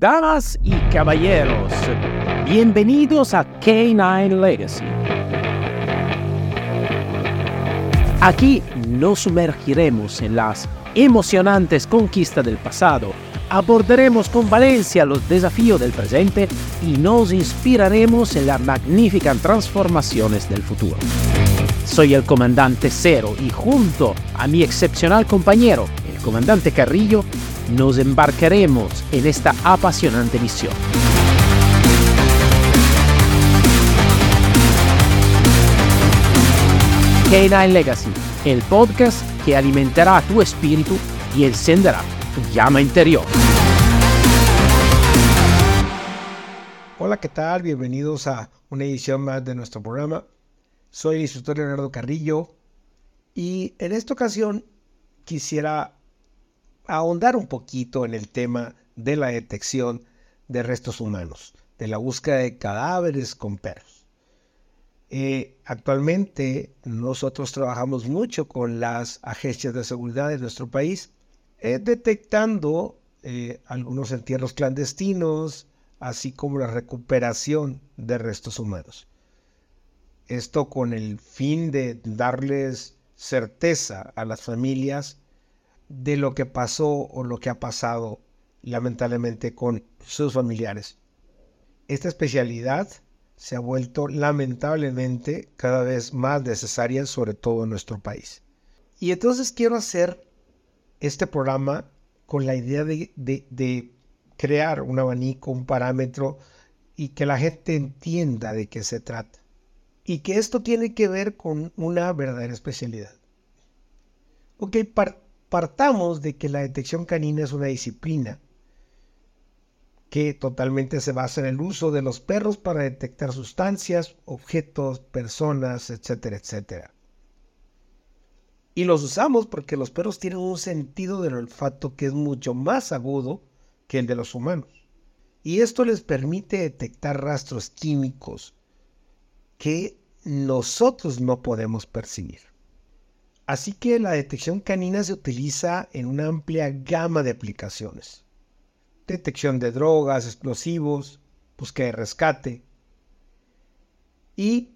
Damas y caballeros, bienvenidos a K9 Legacy. Aquí nos sumergiremos en las emocionantes conquistas del pasado, abordaremos con valencia los desafíos del presente y nos inspiraremos en las magníficas transformaciones del futuro. Soy el comandante Cero y junto a mi excepcional compañero, el comandante Carrillo, nos embarcaremos en esta apasionante misión. K9 Legacy, el podcast que alimentará tu espíritu y encenderá tu llama interior. Hola, ¿qué tal? Bienvenidos a una edición más de nuestro programa. Soy el instructor Leonardo Carrillo y en esta ocasión quisiera ahondar un poquito en el tema de la detección de restos humanos, de la búsqueda de cadáveres con perros. Eh, actualmente nosotros trabajamos mucho con las agencias de seguridad de nuestro país, eh, detectando eh, algunos entierros clandestinos, así como la recuperación de restos humanos. Esto con el fin de darles certeza a las familias de lo que pasó o lo que ha pasado lamentablemente con sus familiares. Esta especialidad se ha vuelto lamentablemente cada vez más necesaria, sobre todo en nuestro país. Y entonces quiero hacer este programa con la idea de, de crear un abanico, un parámetro y que la gente entienda de qué se trata. Y que esto tiene que ver con una verdadera especialidad. Ok, partamos de que la detección canina es una disciplina que totalmente se basa en el uso de los perros para detectar sustancias, objetos, personas, etcétera, etcétera. Y los usamos porque los perros tienen un sentido del olfato que es mucho más agudo que el de los humanos. Y esto les permite detectar rastros químicos que nosotros no podemos percibir. Así que la detección canina se utiliza en una amplia gama de aplicaciones. Detección de drogas, explosivos, búsqueda de rescate y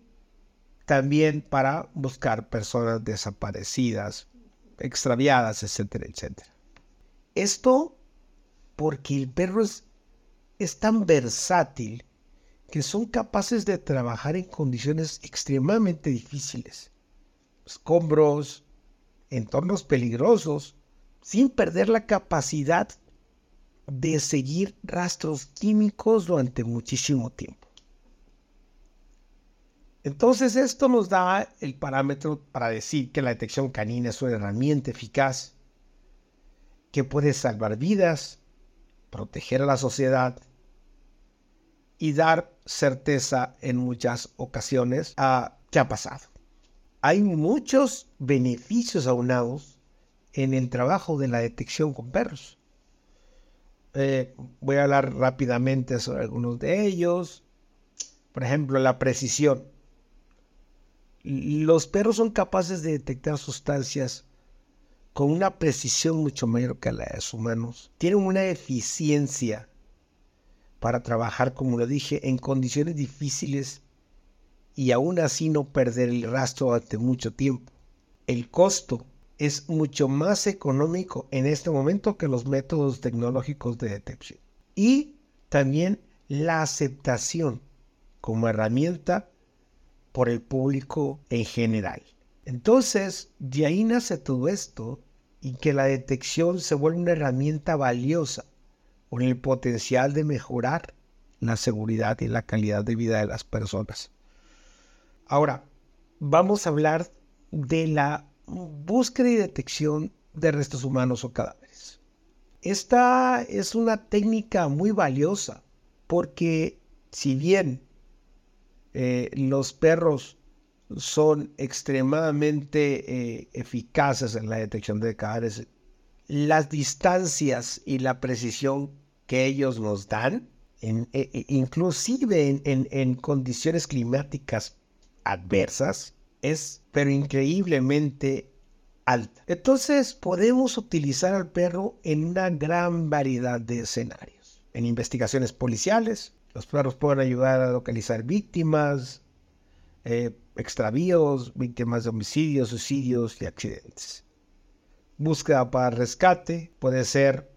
también para buscar personas desaparecidas, extraviadas, etcétera, etcétera. Esto porque el perro es, es tan versátil que son capaces de trabajar en condiciones extremadamente difíciles escombros, entornos peligrosos, sin perder la capacidad de seguir rastros químicos durante muchísimo tiempo. Entonces esto nos da el parámetro para decir que la detección canina es una herramienta eficaz que puede salvar vidas, proteger a la sociedad y dar certeza en muchas ocasiones a qué ha pasado hay muchos beneficios aunados en el trabajo de la detección con perros. Eh, voy a hablar rápidamente sobre algunos de ellos. Por ejemplo, la precisión. Los perros son capaces de detectar sustancias con una precisión mucho mayor que la de los humanos. Tienen una eficiencia para trabajar, como lo dije, en condiciones difíciles y aún así no perder el rastro durante mucho tiempo. El costo es mucho más económico en este momento que los métodos tecnológicos de detección. Y también la aceptación como herramienta por el público en general. Entonces, de ahí nace todo esto y que la detección se vuelve una herramienta valiosa con el potencial de mejorar la seguridad y la calidad de vida de las personas. Ahora, vamos a hablar de la búsqueda y detección de restos humanos o cadáveres. Esta es una técnica muy valiosa porque si bien eh, los perros son extremadamente eh, eficaces en la detección de cadáveres, las distancias y la precisión que ellos nos dan, e, e, inclusive en condiciones climáticas adversas es pero increíblemente alta. Entonces podemos utilizar al perro en una gran variedad de escenarios. en investigaciones policiales. Los perros pueden ayudar a localizar víctimas, eh, extravíos, víctimas de homicidios, suicidios y accidentes. Búsqueda para rescate puede ser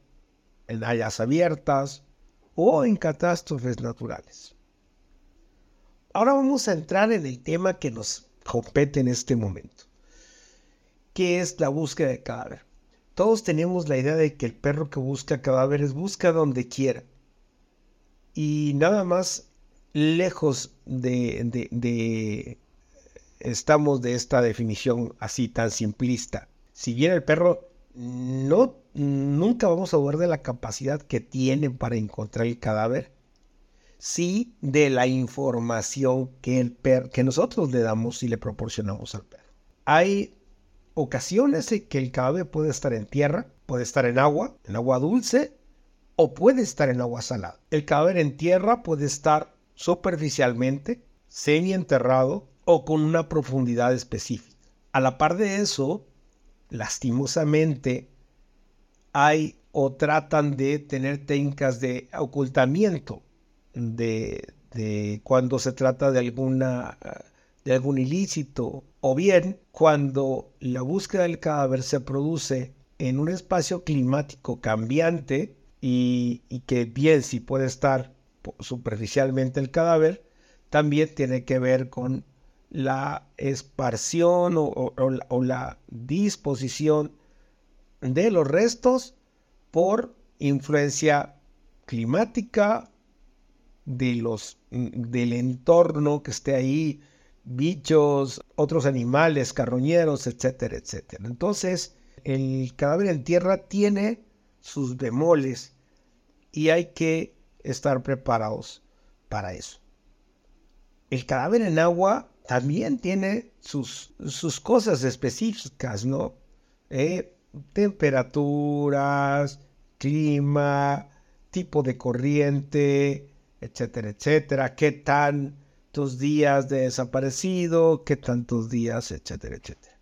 en áreas abiertas o en catástrofes naturales. Ahora vamos a entrar en el tema que nos compete en este momento, que es la búsqueda de cadáver. Todos tenemos la idea de que el perro que busca cadáveres busca donde quiera. Y nada más lejos de, estamos de esta definición así tan simplista. Si bien el perro no nunca vamos a ver de la capacidad que tiene para encontrar el cadáver, sí de la información que el perro que nosotros le damos y le proporcionamos al perro. Hay ocasiones en que el cadáver puede estar en tierra, puede estar en agua, en agua dulce o puede estar en agua salada. El cadáver en tierra puede estar superficialmente, semi enterrado o con una profundidad específica. A la par de eso, lastimosamente, hay o tratan de tener técnicas de ocultamiento de, de cuando se trata de alguna de algún ilícito o bien cuando la búsqueda del cadáver se produce en un espacio climático cambiante y, que bien si puede estar superficialmente el cadáver, también tiene que ver con la esparción o, la disposición de los restos por influencia climática de los, del entorno que esté ahí, bichos, otros animales, carroñeros, etcétera, etcétera. Entonces, el cadáver en tierra tiene sus bemoles y hay que estar preparados para eso. El cadáver en agua también tiene sus, sus cosas específicas, ¿no? Eh, temperaturas, clima, tipo de corriente, etcétera, etcétera, qué tantos días de desaparecido, qué tantos días, etcétera, etcétera.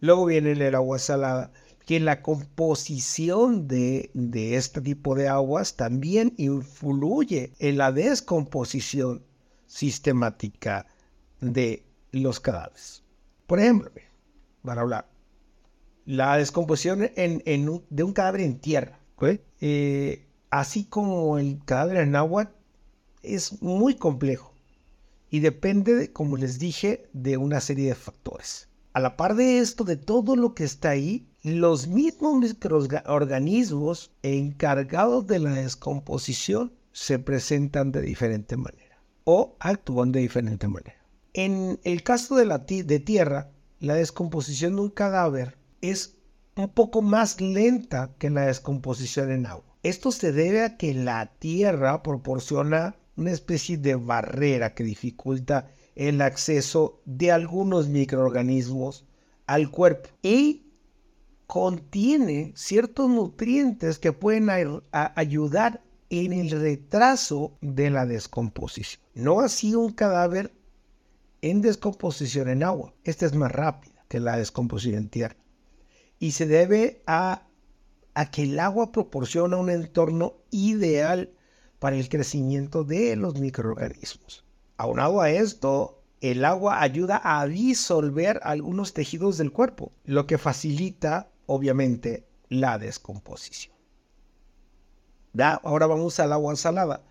Luego viene el agua salada, que la composición de, de este tipo de aguas también influye en la descomposición sistemática de los cadáveres. Por ejemplo, para hablar, la descomposición en, de un cadáver en tierra, eh, así como el cadáver en agua, es muy complejo y depende, como les dije, de una serie de factores. A la par de esto, de todo lo que está ahí, los mismos microorganismos encargados de la descomposición se presentan de diferente manera o actúan de diferente manera. En el caso de la de tierra, la descomposición de un cadáver es un poco más lenta que la descomposición en agua. Esto se debe a que la tierra proporciona una especie de barrera que dificulta el acceso de algunos microorganismos al cuerpo y contiene ciertos nutrientes que pueden ayudar en el retraso de la descomposición. No así un cadáver en descomposición en agua. Esta es más rápida que la descomposición en tierra. Y se debe a, a que el agua proporciona un entorno ideal para el crecimiento de los microorganismos. Aunado a esto, el agua ayuda a disolver algunos tejidos del cuerpo, lo que facilita, obviamente, la descomposición. ahora vamos al agua salada.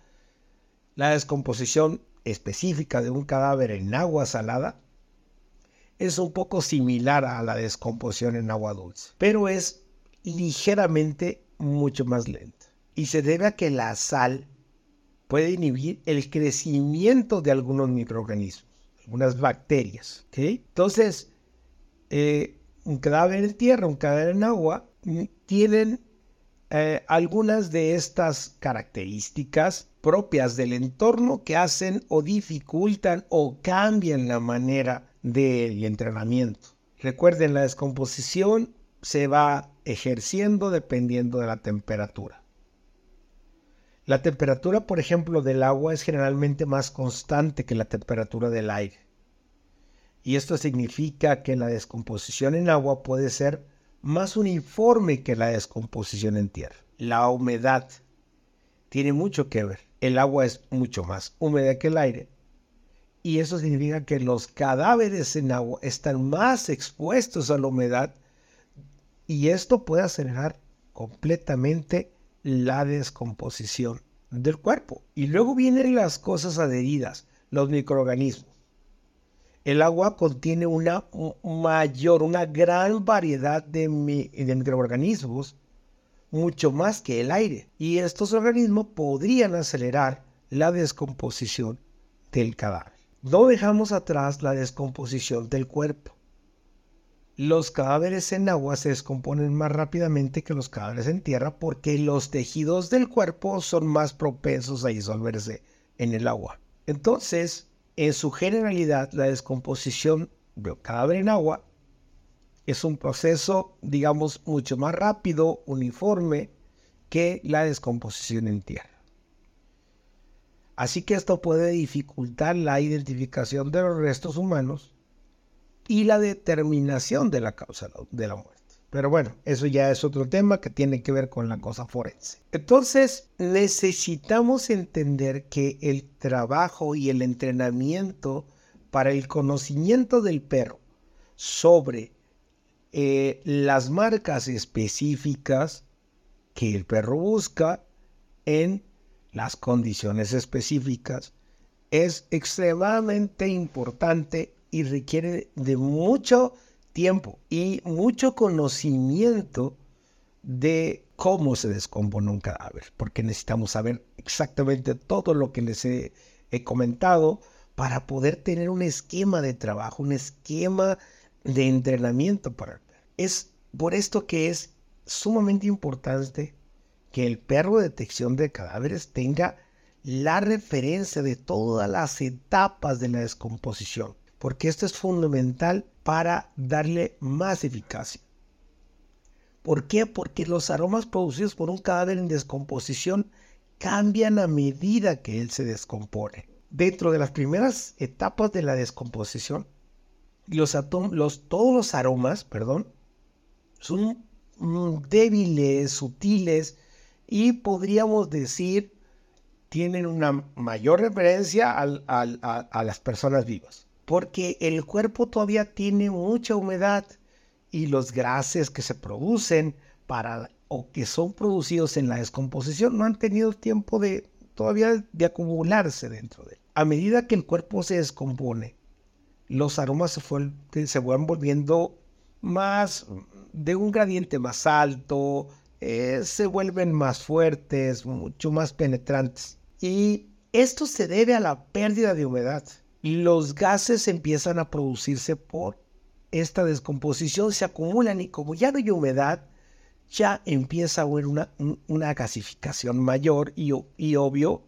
La descomposición específica de un cadáver en agua salada es un poco similar a la descomposición en agua dulce, pero es ligeramente mucho más lenta. Y se debe a que la sal puede inhibir el crecimiento de algunos microorganismos, algunas bacterias. Entonces, eh, un cadáver en tierra, un cadáver en agua, mm, tienen eh, algunas de estas características propias del entorno que hacen o dificultan o cambian la manera del entrenamiento. Recuerden, la descomposición se va ejerciendo dependiendo de la temperatura. La temperatura, por ejemplo, del agua es generalmente más constante que la temperatura del aire. Y esto significa que la descomposición en agua puede ser más uniforme que la descomposición en tierra. La humedad tiene mucho que ver. El agua es mucho más húmeda que el aire. Y eso significa que los cadáveres en agua están más expuestos a la humedad y esto puede acelerar completamente la descomposición del cuerpo. Y luego vienen las cosas adheridas, los microorganismos. El agua contiene una mayor, una gran variedad de, microorganismos, mucho más que el aire. Y estos organismos podrían acelerar la descomposición del cadáver. No dejamos atrás la descomposición del cuerpo los cadáveres en agua se descomponen más rápidamente que los cadáveres en tierra porque los tejidos del cuerpo son más propensos a disolverse en el agua. Entonces, en su generalidad, la descomposición del cadáver en agua es un proceso, digamos, mucho más rápido, uniforme, que la descomposición en tierra. Así que esto puede dificultar la identificación de los restos humanos y la determinación de la causa de la muerte. Pero bueno, eso ya es otro tema que tiene que ver con la cosa forense. Entonces, necesitamos entender que el trabajo y el entrenamiento para el conocimiento del perro sobre eh, las marcas específicas que el perro busca en las condiciones específicas es extremadamente importante y requiere de mucho tiempo y mucho conocimiento de cómo se descompone un cadáver, porque necesitamos saber exactamente todo lo que les he, comentado para poder tener un esquema de trabajo, un esquema de entrenamiento para. Es por esto que es sumamente importante que el perro de detección de cadáveres tenga la referencia de todas las etapas de la descomposición porque esto es fundamental para darle más eficacia. ¿Por qué? Porque los aromas producidos por un cadáver en descomposición cambian a medida que él se descompone. Dentro de las primeras etapas de la descomposición, los, todos los aromas, perdón, son mm, débiles, sutiles y podríamos decir tienen una mayor referencia a las personas vivas porque el cuerpo todavía tiene mucha humedad y los gases que se producen para o que son producidos en la descomposición no han tenido tiempo de todavía de acumularse dentro de él. A medida que el cuerpo se descompone, los aromas se, se van volviendo más de un gradiente más alto, eh, se vuelven más fuertes, mucho más penetrantes. Y esto se debe a la pérdida de humedad los gases empiezan a producirse por esta descomposición, se acumulan y como ya no hay humedad, ya empieza a haber una, una gasificación mayor y, obvio,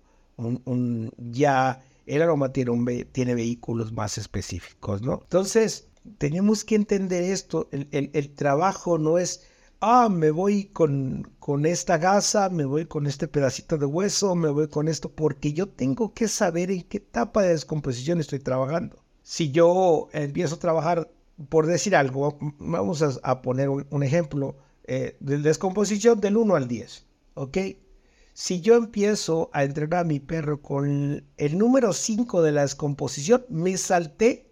ya el aroma tiene, tiene, vehículos más específicos, ¿no? Entonces, tenemos que entender esto, el, el trabajo no es ah, me voy con, con esta gasa, me voy con este pedacito de hueso, me voy con esto, porque yo tengo que saber en qué etapa de descomposición estoy trabajando. Si yo empiezo a trabajar, por decir algo, vamos a, poner un, ejemplo eh, de descomposición del 1 al 10, ¿ok? Si yo empiezo a entrenar a mi perro con el número 5 de la descomposición, me salté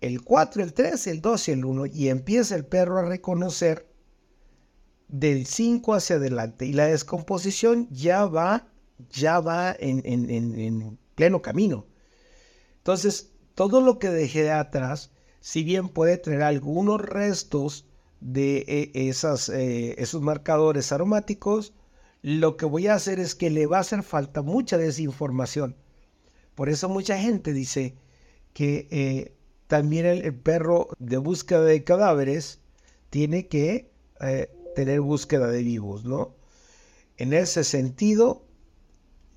el 4, el 3, el 2 y el 1 y empieza el perro a reconocer del 5 hacia adelante y la descomposición ya va, ya va en, pleno camino. Entonces, todo lo que dejé atrás, si bien puede tener algunos restos de eh, esas, eh, esos marcadores aromáticos, lo que voy a hacer es que le va a hacer falta mucha desinformación. Por eso mucha gente dice que eh, también el, perro de búsqueda de cadáveres tiene que tener búsqueda de vivos, ¿no? En ese sentido,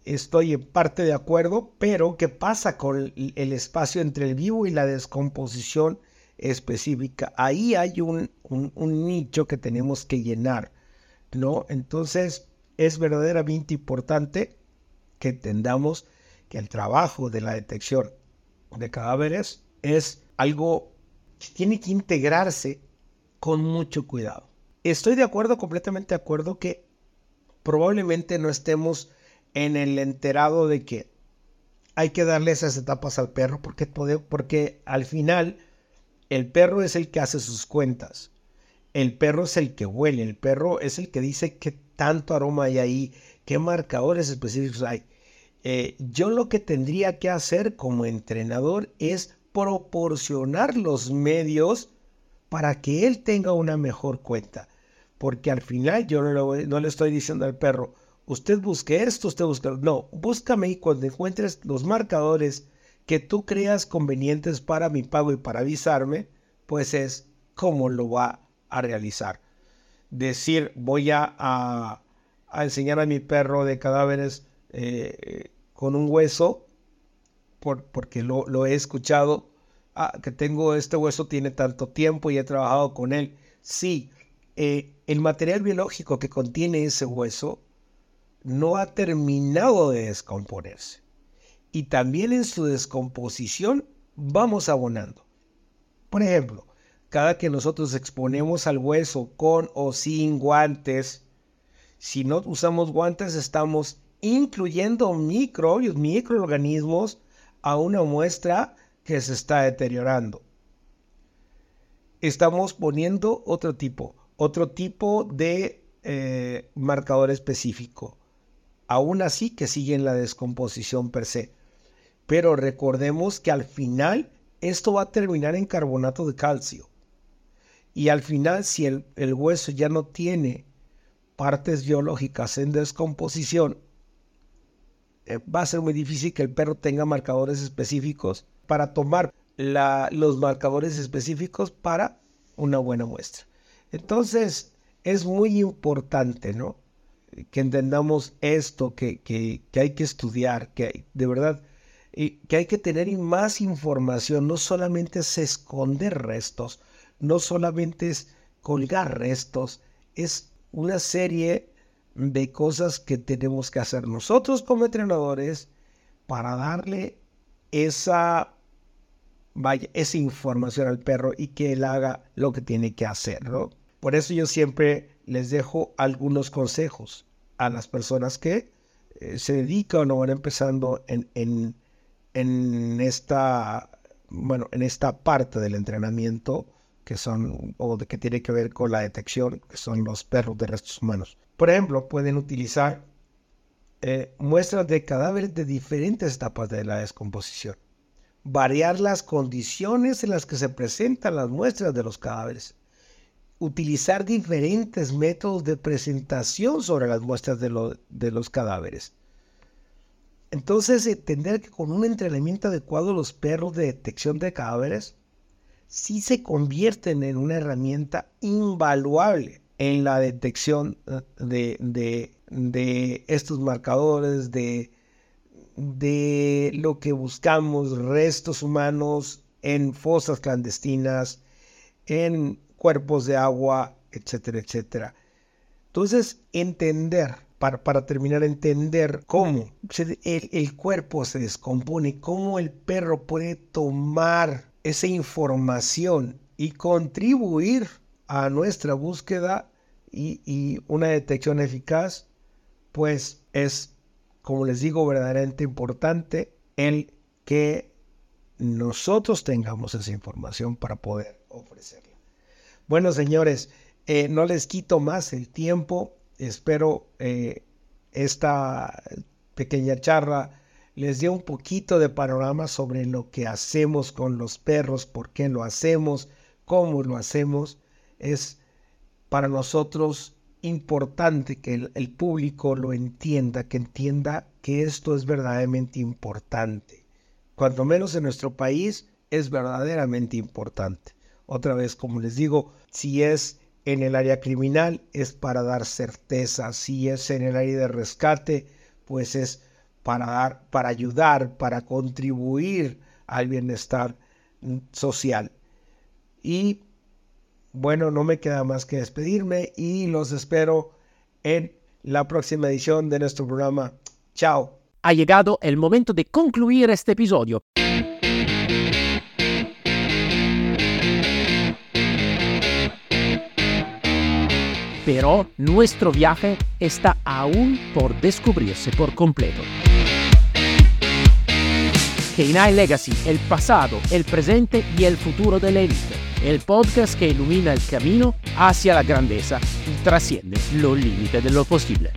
estoy en parte de acuerdo, pero ¿qué pasa con el, espacio entre el vivo y la descomposición específica? Ahí hay un, nicho que tenemos que llenar, ¿no? Entonces, es verdaderamente importante que entendamos que el trabajo de la detección de cadáveres es algo que tiene que integrarse con mucho cuidado estoy de acuerdo, completamente de acuerdo, que probablemente no estemos en el enterado de que hay que darle esas etapas al perro porque, porque al final el perro es el que hace sus cuentas. El perro es el que huele, el perro es el que dice qué tanto aroma hay ahí, qué marcadores específicos hay. Eh, yo lo que tendría que hacer como entrenador es proporcionar los medios para que él tenga una mejor cuenta. Porque al final yo no le, no le estoy diciendo al perro, usted busque esto, usted busque... No, búscame y cuando encuentres los marcadores que tú creas convenientes para mi pago y para avisarme, pues es cómo lo va a realizar. Decir, voy a, enseñar a mi perro de cadáveres eh, con un hueso, por, porque lo, lo he escuchado, ah, que tengo este hueso tiene tanto tiempo y he trabajado con él. Sí, eh, el material biológico que contiene ese hueso no ha terminado de descomponerse. Y también en su descomposición vamos abonando. Por ejemplo, cada que nosotros exponemos al hueso con o sin guantes, si no usamos guantes estamos incluyendo microbios, microorganismos a una muestra que se está deteriorando. Estamos poniendo otro tipo, otro tipo de eh, marcador específico. Aún así que siguen la descomposición per se. Pero recordemos que al final esto va a terminar en carbonato de calcio. Y al final, si el, hueso ya no tiene partes biológicas en descomposición, eh, va a ser muy difícil que el perro tenga marcadores específicos para tomar los marcadores específicos para una buena muestra. Entonces, es muy importante, ¿no? Que entendamos esto, que, que, hay que estudiar, que de verdad, y que hay que tener más información, no solamente es esconder restos, no solamente es colgar restos, es una serie de cosas que tenemos que hacer nosotros como entrenadores para darle esa vaya esa información al perro y que él haga lo que tiene que hacer, ¿no? Por eso yo siempre les dejo algunos consejos a las personas que eh, se dedican o van empezando en, en, en, esta, bueno, en esta parte del entrenamiento que son, o de que tiene que ver con la detección, que son los perros de restos humanos. Por ejemplo, pueden utilizar eh, muestras de cadáveres de diferentes etapas de la descomposición variar las condiciones en las que se presentan las muestras de los cadáveres, utilizar diferentes métodos de presentación sobre las muestras de, de los cadáveres. Entonces, entender que con un entrenamiento adecuado los perros de detección de cadáveres sí se convierten en una herramienta invaluable en la detección eh, de, de, de estos marcadores, de de lo que buscamos, restos humanos en fosas clandestinas, en cuerpos de agua, etcétera, etcétera. Entonces, entender, para, para terminar, entender cómo el, el cuerpo se descompone, cómo el perro puede tomar esa información y contribuir a nuestra búsqueda y, y una detección eficaz, pues es como les digo, verdaderamente importante el que nosotros tengamos esa información para poder ofrecerla. Bueno, señores, eh, no les quito más el tiempo. Espero eh, esta pequeña charla les dé un poquito de panorama sobre lo que hacemos con los perros, por qué lo hacemos, cómo lo hacemos. Es para nosotros importante que el, público lo entienda, que entienda que esto es verdaderamente importante. Cuanto menos en nuestro país es verdaderamente importante. Otra vez, como les digo, si es en el área criminal es para dar certeza, si es en el área de rescate, pues es para dar, para ayudar, para contribuir al bienestar social. Y bueno, no me queda más que despedirme y los espero en la próxima edición de nuestro programa. Chao. Ha llegado el momento de concluir este episodio. Pero nuestro viaje está aún por descubrirse por completo. K9 Legacy, el pasado, el presente y el futuro de la élite. El podcast que ilumina el camino hacia la grandeza y trasciende los límites de lo posible.